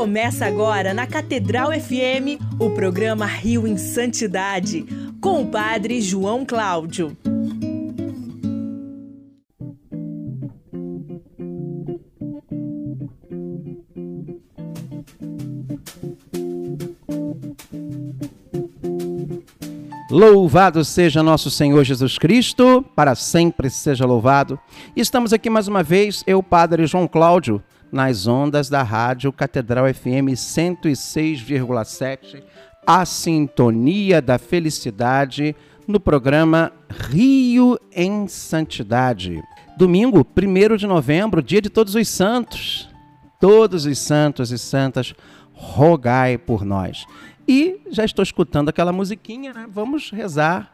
Começa agora na Catedral FM o programa Rio em Santidade, com o Padre João Cláudio. Louvado seja nosso Senhor Jesus Cristo, para sempre seja louvado. Estamos aqui mais uma vez, eu, Padre João Cláudio, nas ondas da Rádio Catedral FM 106,7, a sintonia da felicidade, no programa Rio em Santidade. Domingo, 1 de novembro, dia de todos os santos. Todos os santos e santas, rogai por nós. E já estou escutando aquela musiquinha, né? Vamos rezar,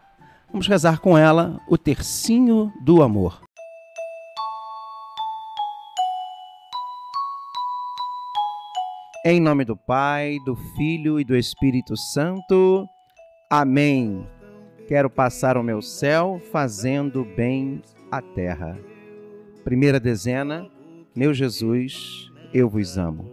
vamos rezar com ela o tercinho do amor. Em nome do Pai, do Filho e do Espírito Santo. Amém. Quero passar o meu céu fazendo bem a terra. Primeira dezena, meu Jesus, eu vos amo.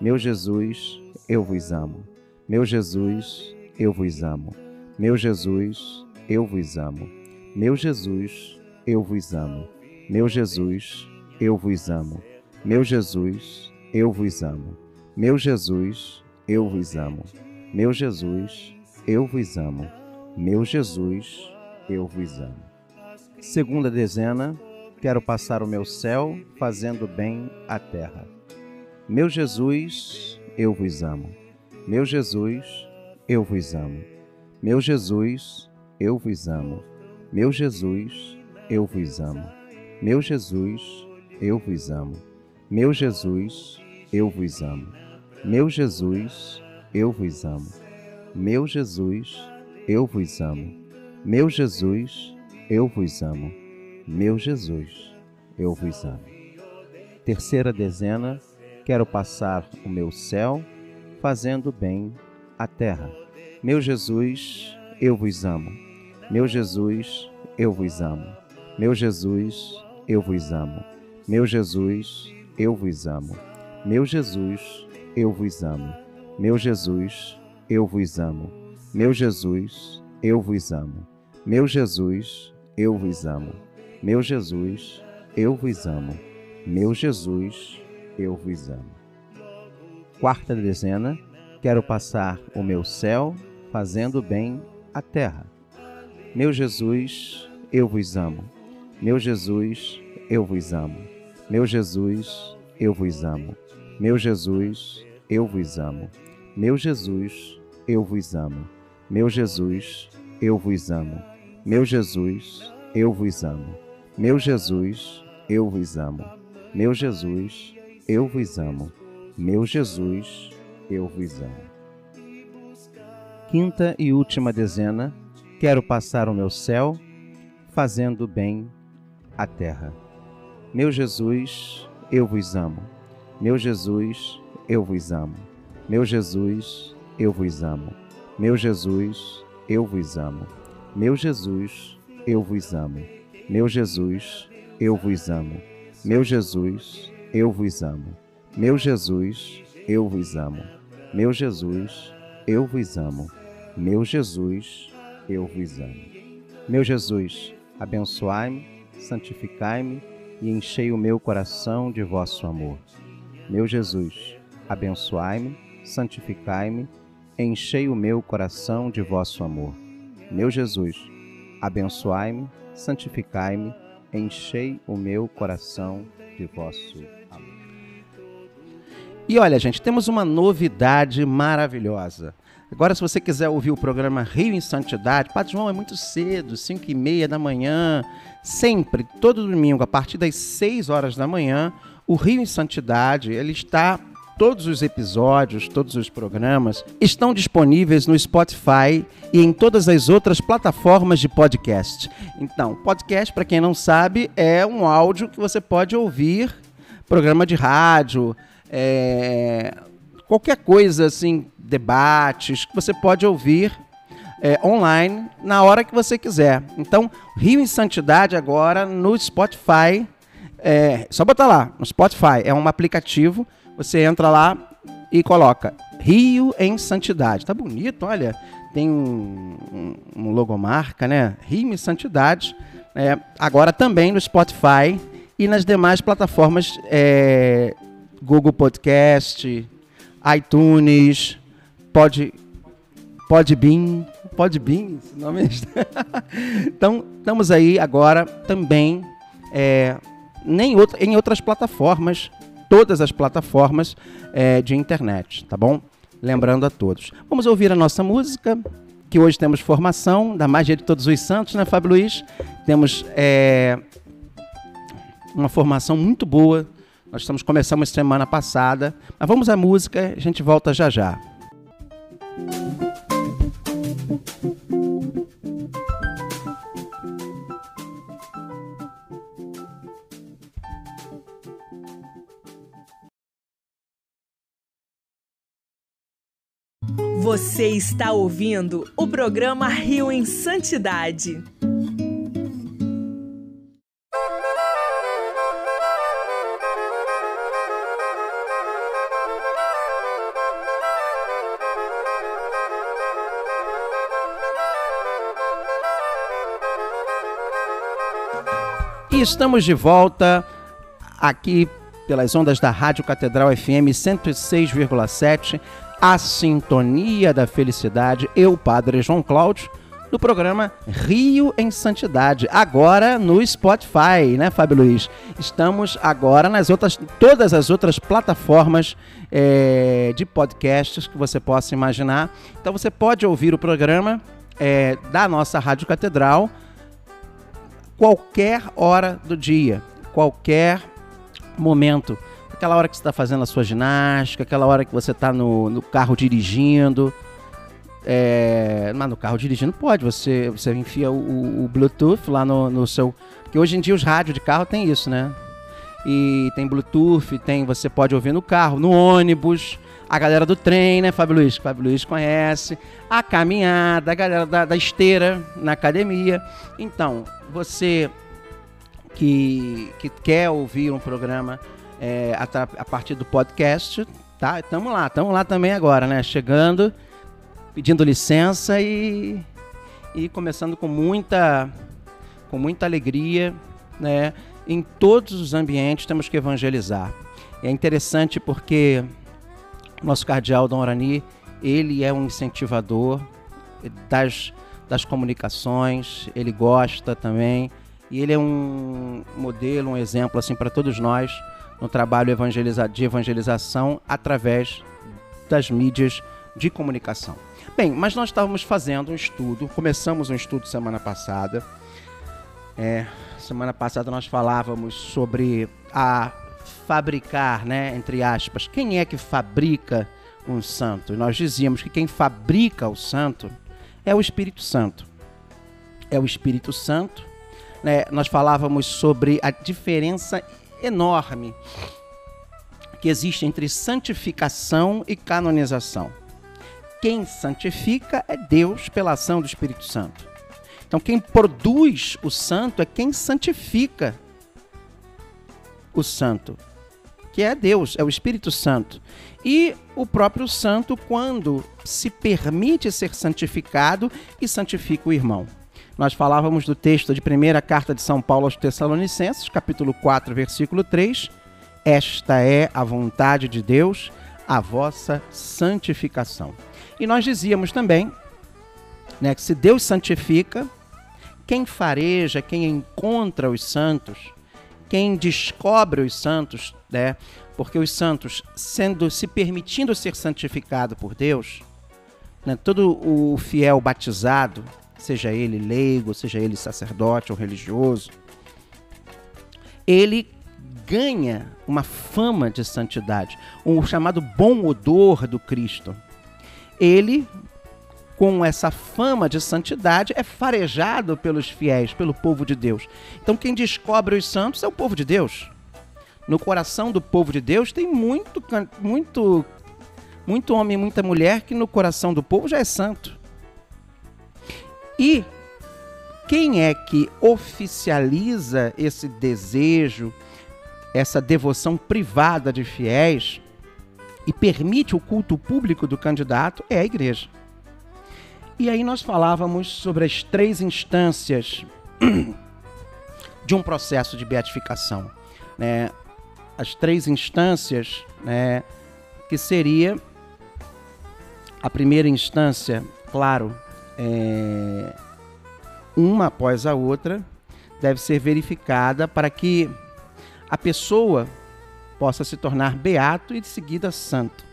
Meu Jesus, eu vos amo. Meu Jesus, eu vos amo. Meu Jesus, eu vos amo. Meu Jesus, eu vos amo. Meu Jesus, eu vos amo. Meu Jesus, eu vos amo. Meu Jesus, eu vos amo. Meu Jesus, eu vos amo. Meu Jesus, eu vos amo. Segunda dezena, quero passar o meu céu fazendo bem à terra. Meu Jesus, eu vos amo. Meu Jesus, eu vos amo. Meu Jesus, eu vos amo. Meu Jesus, eu vos amo. Meu Jesus, eu vos amo. Meu Jesus, eu vos amo. Meu Jesus, eu vos amo. Meu Jesus, eu vos amo. Meu Jesus, eu vos amo. Meu Jesus, eu vos amo. Terceira dezena, quero passar o meu céu fazendo bem à terra. Meu Jesus, eu vos amo. Meu Jesus, eu vos amo. Meu Jesus, eu vos amo. Meu Jesus, eu vos amo. Meu Jesus, eu vos amo. Meu Jesus, eu vos amo. Meu Jesus, eu vos amo. Meu Jesus, eu vos amo. Meu Jesus, eu vos amo. Meu Jesus, eu vos amo quarta dezena, quero passar o meu céu fazendo bem à terra. Meu Jesus, eu vos amo. Meu Jesus, eu vos amo. Meu Jesus, eu vos amo. Meu Jesus, eu vos amo. Meu Jesus, eu vos amo. Meu Jesus, eu vos amo. Meu Jesus, eu vos amo. Meu Jesus, eu vos amo. Meu Jesus, eu vos amo. Meu Jesus, eu vos amo. Quinta e última dezena, quero passar o meu céu fazendo bem à terra. Meu Jesus, eu vos amo. Meu Jesus, eu vos amo. Meu Jesus, eu vos amo. Meu Jesus, eu vos amo. Meu Jesus, eu vos amo. Meu Jesus, eu vos amo. Meu Jesus, eu vos amo. Meu Jesus, eu vos amo. Meu Jesus, eu vos amo. Meu Jesus, eu vos amo. Meu Jesus, abençoai-me, santificai-me e enchei o meu coração de vosso amor. Meu Jesus, abençoai-me, santificai-me, enchei o meu coração de vosso amor. Meu Jesus, abençoai-me, santificai-me, enchei o meu coração de vosso amor. E olha, gente, temos uma novidade maravilhosa. Agora, se você quiser ouvir o programa Rio em Santidade, Padre João é muito cedo, 5 e meia da manhã, sempre, todo domingo, a partir das 6 horas da manhã, o Rio em Santidade, ele está todos os episódios, todos os programas estão disponíveis no Spotify e em todas as outras plataformas de podcast. Então, podcast, para quem não sabe, é um áudio que você pode ouvir, programa de rádio, é, qualquer coisa assim, debates, que você pode ouvir é, online na hora que você quiser. Então, Rio em Santidade agora no Spotify. É, só botar lá, no Spotify. É um aplicativo. Você entra lá e coloca Rio em Santidade. Tá bonito, olha. Tem um, um, logomarca, né? Rio em Santidade. É, agora também no Spotify e nas demais plataformas é, Google Podcast, iTunes, Pod, Podbean, Podbean, esse nome é... então, estamos aí agora também é, nem em outras plataformas, todas as plataformas é, de internet, tá bom? Lembrando a todos. Vamos ouvir a nossa música, que hoje temos formação da Magia de Todos os Santos, né, Fábio Luiz? Temos é, uma formação muito boa. Nós estamos começamos semana passada, mas vamos à música, a gente volta já já. Você está ouvindo o programa Rio em Santidade. Estamos de volta aqui pelas ondas da Rádio Catedral FM 106,7 a Sintonia da Felicidade, eu, Padre João Cláudio, do programa Rio em Santidade, agora no Spotify, né, Fábio Luiz? Estamos agora nas outras, todas as outras plataformas é, de podcasts que você possa imaginar. Então você pode ouvir o programa é, da nossa Rádio Catedral qualquer hora do dia, qualquer momento aquela hora que você está fazendo a sua ginástica, aquela hora que você está no, no carro dirigindo. É, mas no carro dirigindo pode, você, você enfia o, o Bluetooth lá no, no seu. Porque hoje em dia os rádios de carro tem isso, né? E tem Bluetooth, tem, você pode ouvir no carro, no ônibus, a galera do trem, né, Fábio Luiz? Fábio Luiz conhece, a caminhada, a galera da, da esteira na academia. Então, você que, que quer ouvir um programa é, a, a, partir do podcast, tá? Estamos lá, estamos lá também agora, né? Chegando, pedindo licença e, e começando com muita, com muita alegria, né? Em todos os ambientes temos que evangelizar. É interessante porque nosso cardeal Dom Orani, ele é um incentivador das, das comunicações, ele gosta também, e ele é um modelo, um exemplo assim para todos nós no trabalho evangeliza de evangelização através das mídias de comunicação. Bem, mas nós estávamos fazendo um estudo, começamos um estudo semana passada. É, semana passada nós falávamos sobre a fabricar, né, entre aspas, quem é que fabrica um santo? E nós dizíamos que quem fabrica o santo é o Espírito Santo. É o Espírito Santo. Né? Nós falávamos sobre a diferença enorme que existe entre santificação e canonização. Quem santifica é Deus pela ação do Espírito Santo. Então, quem produz o santo é quem santifica o santo, que é Deus, é o Espírito Santo. E o próprio santo, quando se permite ser santificado e santifica o irmão. Nós falávamos do texto de primeira carta de São Paulo aos Tessalonicenses, capítulo 4, versículo 3. Esta é a vontade de Deus, a vossa santificação. E nós dizíamos também né, que se Deus santifica, quem fareja, quem encontra os santos, quem descobre os santos, né, porque os santos, sendo se permitindo ser santificado por Deus, né, todo o fiel batizado, seja ele leigo, seja ele sacerdote ou religioso, ele ganha uma fama de santidade, o um chamado bom odor do Cristo. Ele, com essa fama de santidade, é farejado pelos fiéis, pelo povo de Deus. Então, quem descobre os santos é o povo de Deus. No coração do povo de Deus tem muito, muito, muito homem, muita mulher que no coração do povo já é santo. E quem é que oficializa esse desejo, essa devoção privada de fiéis? e permite o culto público do candidato é a igreja. E aí nós falávamos sobre as três instâncias de um processo de beatificação. Né? As três instâncias, né, que seria a primeira instância, claro, é, uma após a outra, deve ser verificada para que a pessoa possa se tornar beato e de seguida santo,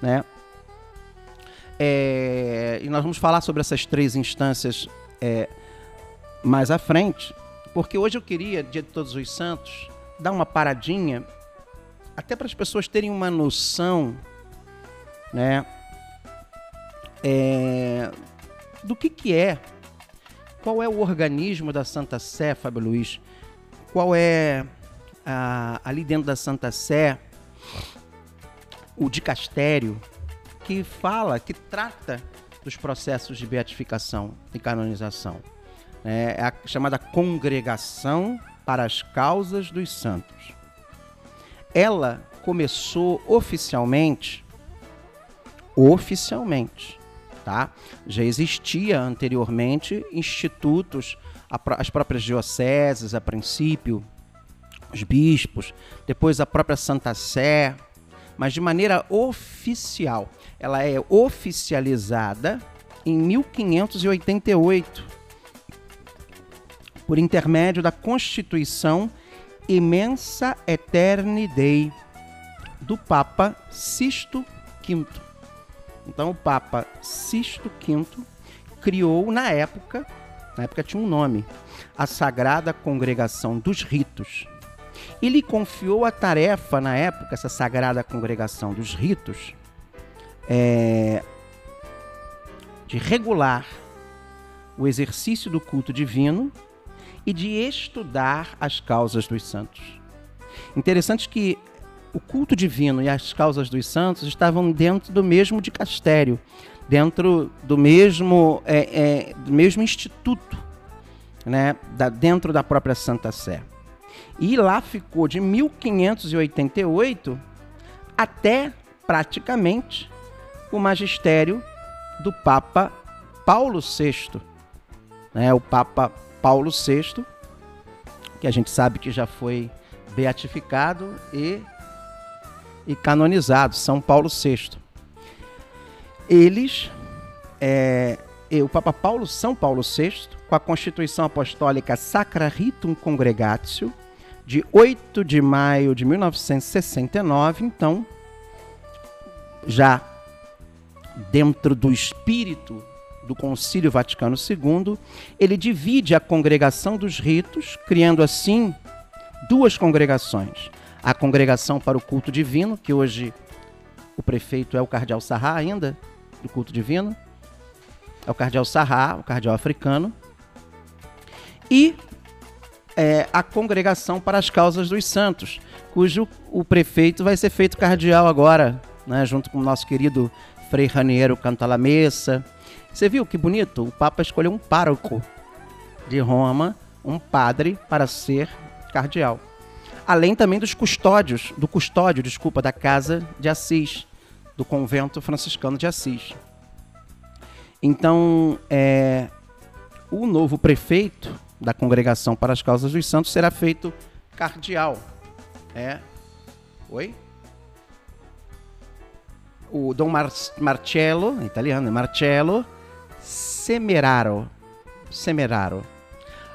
né? É, e nós vamos falar sobre essas três instâncias é, mais à frente, porque hoje eu queria, dia de Todos os Santos, dar uma paradinha, até para as pessoas terem uma noção, né, é, do que, que é, qual é o organismo da Santa Sé, Fábio Luiz, qual é a, ali dentro da Santa Sé o dicastério, que fala, que trata dos processos de beatificação e canonização. É, é a chamada Congregação para as Causas dos Santos. Ela começou oficialmente, oficialmente, tá? Já existia anteriormente institutos, as próprias dioceses a princípio, os bispos, depois a própria Santa Sé, mas de maneira oficial. Ela é oficializada em 1588 por intermédio da Constituição Imensa Eterni Dei do Papa Sisto V. Então o Papa Sisto V criou na época, na época tinha um nome, a Sagrada Congregação dos Ritos, e lhe confiou a tarefa, na época, essa sagrada congregação dos ritos, é, de regular o exercício do culto divino e de estudar as causas dos santos. Interessante que o culto divino e as causas dos santos estavam dentro do mesmo dicastério, dentro do mesmo, é, é, do mesmo instituto, né, da, dentro da própria Santa Sé. E lá ficou de 1588 até praticamente o magistério do Papa Paulo VI. Né? O Papa Paulo VI, que a gente sabe que já foi beatificado e, e canonizado, São Paulo VI. Eles, é, o Papa Paulo, São Paulo VI, com a Constituição Apostólica Sacra Ritum Congregatio, de 8 de maio de 1969, então, já dentro do espírito do Concílio Vaticano II, ele divide a congregação dos ritos, criando assim duas congregações. A congregação para o culto divino, que hoje o prefeito é o cardeal Sarra ainda, do culto divino. É o cardeal Sarra, o cardeal africano. E é, a Congregação para as Causas dos Santos, cujo o prefeito vai ser feito cardeal agora, né, junto com o nosso querido Frei Raniero Cantalamessa. Você viu que bonito? O Papa escolheu um pároco de Roma, um padre, para ser cardeal. Além também dos custódios, do custódio, desculpa, da casa de Assis, do convento franciscano de Assis. Então, é, o novo prefeito da Congregação para as Causas dos Santos será feito cardeal. É. Oi? O Dom Mar Marcello, italiano, é Marcello Semeraro. Semeraro.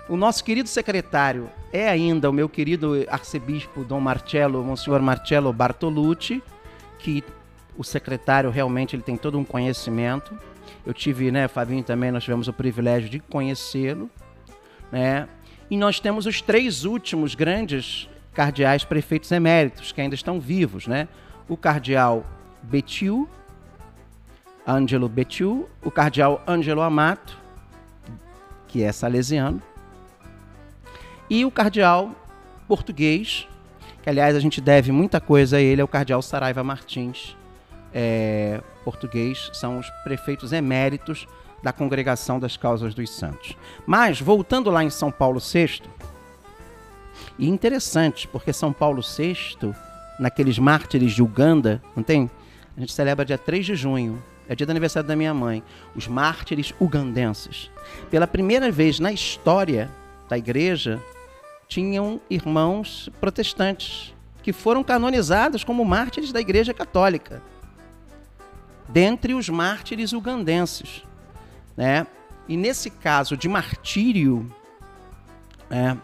O nosso querido secretário é ainda o meu querido arcebispo Dom Marcello, Monsenhor Marcello Bartolucci, que o secretário realmente ele tem todo um conhecimento. Eu tive, né, Fabinho também, nós tivemos o privilégio de conhecê-lo né? E nós temos os três últimos grandes cardeais prefeitos eméritos que ainda estão vivos, né? O cardeal Betiu, Ângelo Betiu, o cardeal Ângelo Amato, que é salesiano, e o cardeal português, que aliás a gente deve muita coisa a ele, é o cardeal Saraiva Martins, é, português, são os prefeitos eméritos da Congregação das Causas dos Santos. Mas, voltando lá em São Paulo VI, e interessante, porque São Paulo VI, naqueles mártires de Uganda, não tem? A gente celebra dia 3 de junho. É dia do aniversário da minha mãe. Os mártires ugandenses. Pela primeira vez na história da igreja, tinham irmãos protestantes que foram canonizados como mártires da Igreja Católica. Dentre os mártires ugandenses. Né? E nesse caso de martírio né,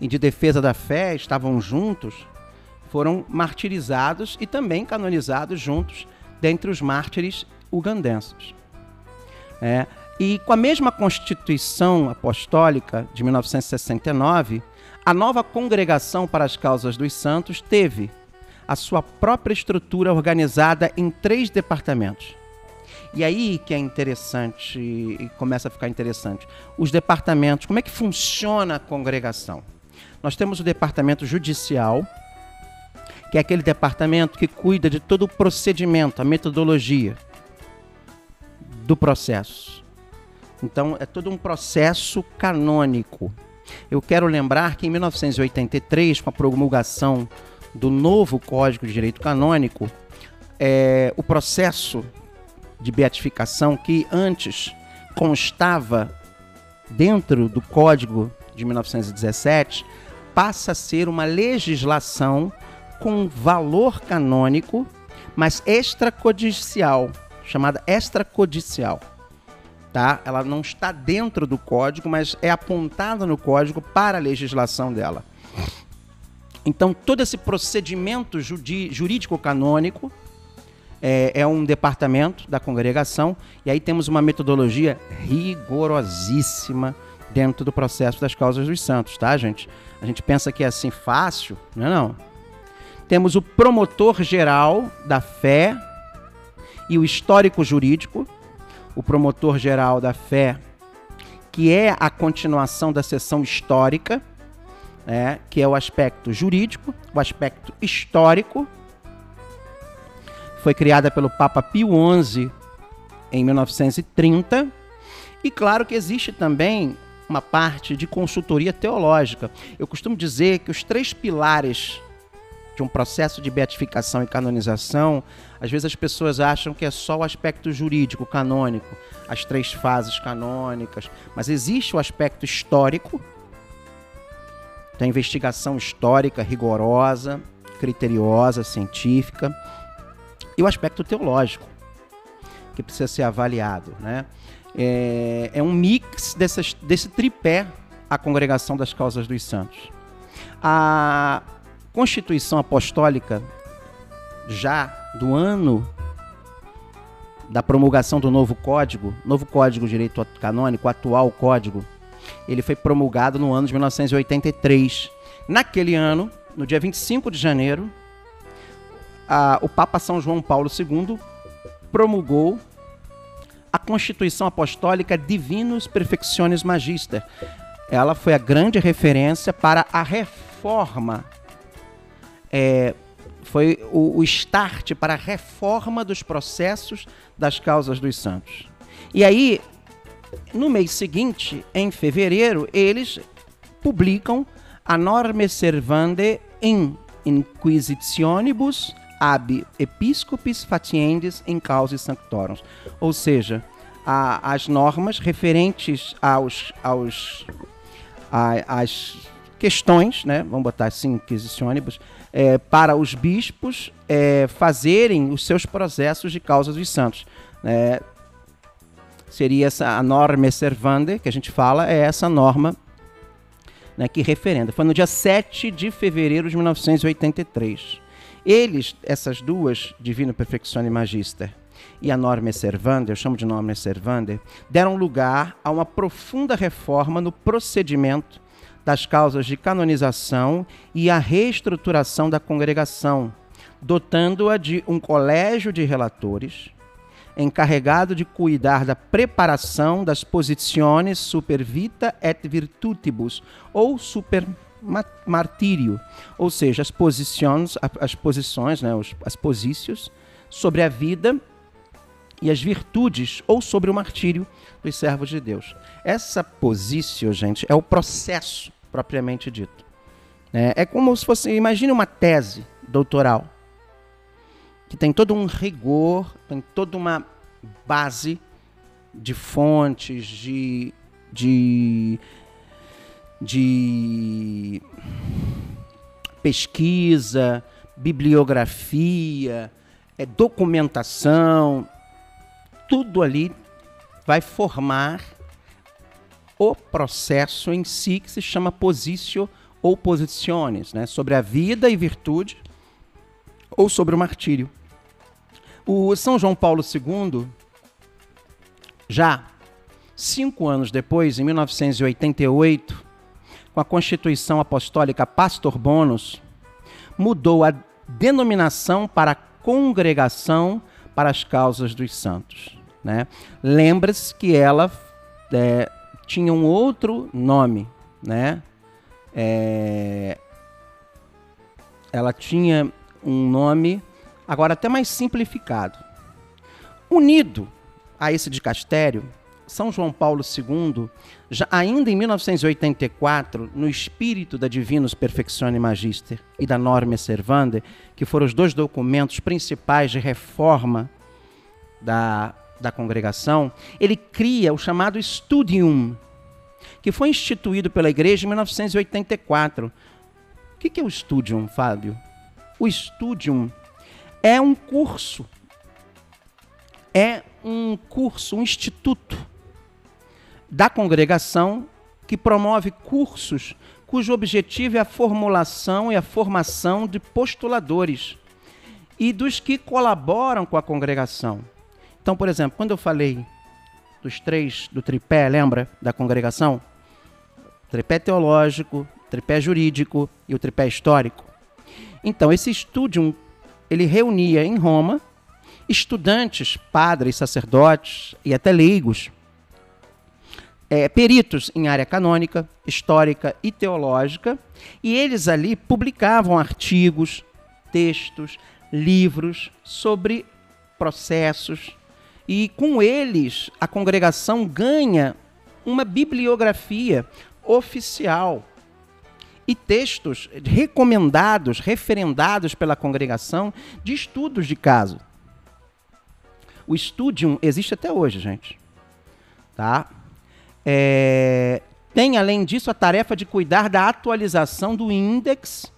e de defesa da fé, estavam juntos, foram martirizados e também canonizados juntos dentre os mártires ugandenses. É, e com a mesma Constituição Apostólica de 1969, a nova Congregação para as Causas dos Santos teve a sua própria estrutura organizada em três departamentos. E aí que é interessante e começa a ficar interessante. Os departamentos, como é que funciona a congregação? Nós temos o departamento judicial, que é aquele departamento que cuida de todo o procedimento, a metodologia do processo. Então, é todo um processo canônico. Eu quero lembrar que em 1983, com a promulgação do novo Código de Direito Canônico, é, o processo de beatificação que antes constava dentro do Código de 1917 passa a ser uma legislação com valor canônico, mas extracodicial, chamada extracodicial tá? Ela não está dentro do código, mas é apontada no código para a legislação dela. Então, todo esse procedimento jurídico canônico é, é, um departamento da congregação, e aí temos uma metodologia rigorosíssima dentro do processo das causas dos santos, tá, gente? A gente pensa que é assim fácil, não é não. Temos o promotor geral da fé e o histórico jurídico, o promotor geral da fé, que é a continuação da sessão histórica, é, que é o aspecto jurídico, o aspecto histórico. Foi criada pelo Papa Pio XI em 1930. E claro que existe também uma parte de consultoria teológica. Eu costumo dizer que os três pilares de um processo de beatificação e canonização, às vezes as pessoas acham que é só o aspecto jurídico, canônico, as três fases canônicas, mas existe o aspecto histórico, da investigação histórica rigorosa, criteriosa, científica, e o aspecto teológico, que precisa ser avaliado. Né? É, é um mix dessas, desse tripé a congregação das causas dos santos. A, Constituição Apostólica, já do ano da promulgação do novo código, novo código de direito canônico, atual código, ele foi promulgado no ano de 1983. Naquele ano, no dia 25 de janeiro, a, o Papa São João Paulo II promulgou a Constituição Apostólica Divinus Perfectionis Magister. Ela foi a grande referência para a reforma é, foi o, o start para a reforma dos processos das causas dos santos. E aí, no mês seguinte, em fevereiro, eles publicam a norme servande in inquisitionibus ab episcopis fatiendes in causa sanctorum. Ou seja, a, as normas referentes aos, aos a, as questões, né, vamos botar assim, inquisitionibus, é, para os bispos é, fazerem os seus processos de causa dos santos. É, seria essa a norma servande, que a gente fala, é essa norma né, que referenda. Foi no dia 7 de fevereiro de 1983. Eles, essas duas, Divino Perfectione Magister e a norma servande, eu chamo de norma servande, deram lugar a uma profunda reforma no procedimento das causas de canonização e a reestruturação da congregação, dotando-a de um colégio de relatores encarregado de cuidar da preparação das posições super vita et virtutibus ou super martírio, ou seja, as posições, as posições, né, as posições sobre a vida e as virtudes ou sobre o martírio dos servos de Deus. Essa posição, gente, é o processo propriamente dito. É, é como se fosse, imagine uma tese doutoral. que tem todo um rigor, tem toda uma base de fontes, de, de, de pesquisa, bibliografia, é, documentação, tudo ali vai formar o processo em si que se chama positio ou posiciones, né? sobre a vida e virtude ou sobre o martírio. O São João Paulo II, já cinco anos depois, em 1988, com a Constituição Apostólica Pastor Bonus, mudou a denominação para Congregação para as Causas dos Santos. Né? Lembra-se que ela é, tinha um outro nome, né? É, ela tinha um nome, agora até mais simplificado. Unido a esse dicastério, São João Paulo II, já ainda em 1984, no espírito da Divinus Perfectione Magister e da Norma Servanda, que foram os dois documentos principais de reforma da, da congregação, ele cria o chamado Studium, que foi instituído pela igreja em 1984. O que é o Studium, Fábio? O Studium é um curso, é um curso, um instituto da congregação que promove cursos cujo objetivo é a formulação e a formação de postuladores e dos que colaboram com a congregação. Então, por exemplo, quando eu falei dos três, do tripé, lembra? Da congregação? Tripé teológico, tripé jurídico e o tripé histórico. Então, esse estúdio, ele reunia em Roma estudantes, padres, sacerdotes e até leigos, é, peritos em área canônica, histórica e teológica, e eles ali publicavam artigos, textos, livros sobre processos, e com eles a congregação ganha uma bibliografia oficial e textos recomendados, referendados pela congregação de estudos de caso. O Studium existe até hoje, gente. Tá? É, tem, além disso, a tarefa de cuidar da atualização do índex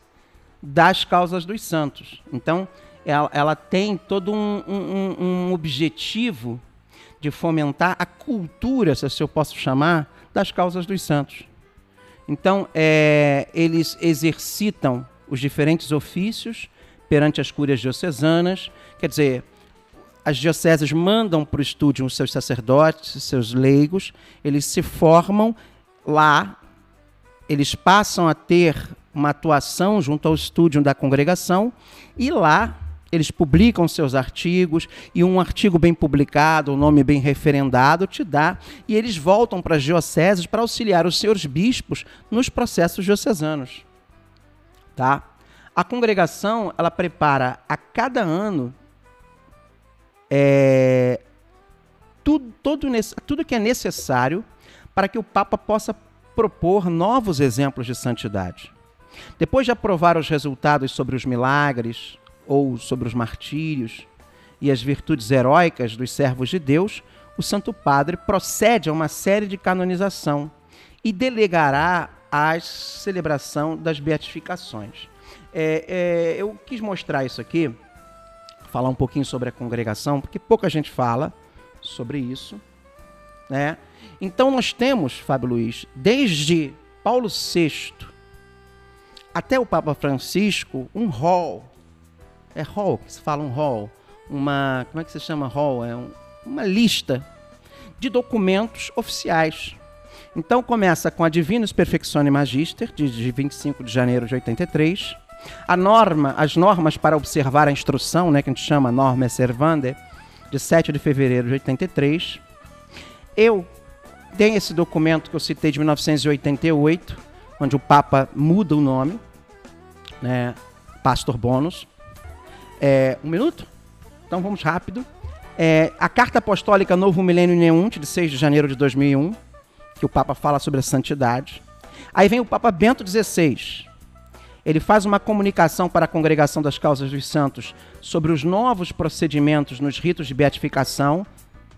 das causas dos santos. Então, ela, ela tem todo um, um, um, objetivo de fomentar a cultura, se assim eu posso chamar, das causas dos santos. Então, é, eles exercitam os diferentes ofícios perante as cúrias diocesanas, quer dizer, as dioceses mandam para o estúdio os seus sacerdotes, seus leigos, eles se formam lá, eles passam a ter uma atuação junto ao estúdio da congregação e lá eles publicam seus artigos e um artigo bem publicado, um nome bem referendado te dá e eles voltam para as dioceses para auxiliar os seus bispos nos processos diocesanos. Tá? A congregação, ela prepara a cada ano é, tudo, todo, tudo que é necessário para que o Papa possa propor novos exemplos de santidade. Depois de aprovar os resultados sobre os milagres, ou sobre os martírios e as virtudes heróicas dos servos de Deus, o Santo Padre procede a uma série de canonização e delegará a celebração das beatificações. É, é, eu quis mostrar isso aqui, falar um pouquinho sobre a congregação, porque pouca gente fala sobre isso. Né? Então nós temos, Fábio Luiz, desde Paulo VI até o Papa Francisco, um rol é hall, que se fala um hall, uma, como é que se chama hall? É um, uma lista de documentos oficiais. Então começa com a Divinus Perfectione Magister, de, de 25 de janeiro de 83, a norma, as normas para observar a instrução, né, que a gente chama norma servanda, de 7 de fevereiro de 83. Eu tenho esse documento que eu citei de 1988, onde o Papa muda o nome, né, Pastor Bonus. É, um minuto? Então vamos rápido. É, a Carta Apostólica Novo Milênio Neunte, de 6 de janeiro de 2001, que o Papa fala sobre a santidade. Aí vem o Papa Bento XVI. ele faz uma comunicação para a Congregação das Causas dos Santos sobre os novos procedimentos nos ritos de beatificação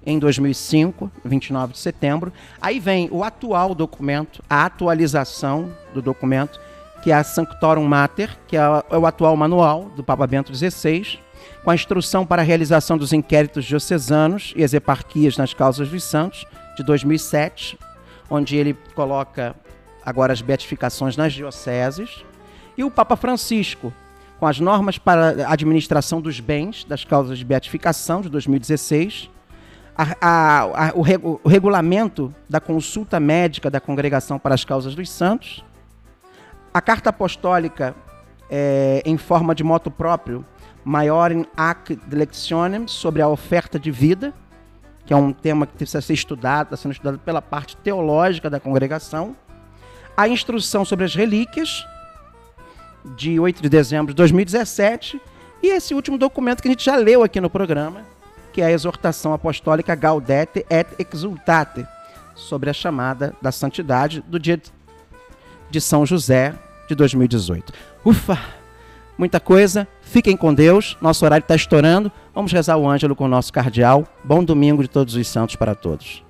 em 2005, 29 de setembro. Aí vem o atual documento, a atualização do documento, que é a Sanctorum Mater, que é o atual manual do Papa Bento XVI, com a instrução para a realização dos inquéritos diocesanos e as eparquias nas causas dos santos, de 2007, onde ele coloca agora as beatificações nas dioceses, e o Papa Francisco, com as normas para a administração dos bens das causas de beatificação, de 2016, a, a, a, o, reg, o, regulamento da consulta médica da Congregação para as Causas dos Santos, a carta apostólica é, em forma de moto próprio, Maior Ac Delectionem, sobre a oferta de vida, que é um tema que precisa ser estudado, está sendo estudado pela parte teológica da congregação, a instrução sobre as relíquias, de 8 de dezembro de 2017, e esse último documento que a gente já leu aqui no programa, que é a exortação apostólica Gaudete et Exultate, sobre a chamada da santidade do dia de São José de 2018. Ufa! Muita coisa. Fiquem com Deus. Nosso horário está estourando. Vamos rezar o ângelo com o nosso cardeal. Bom domingo de todos os santos para todos.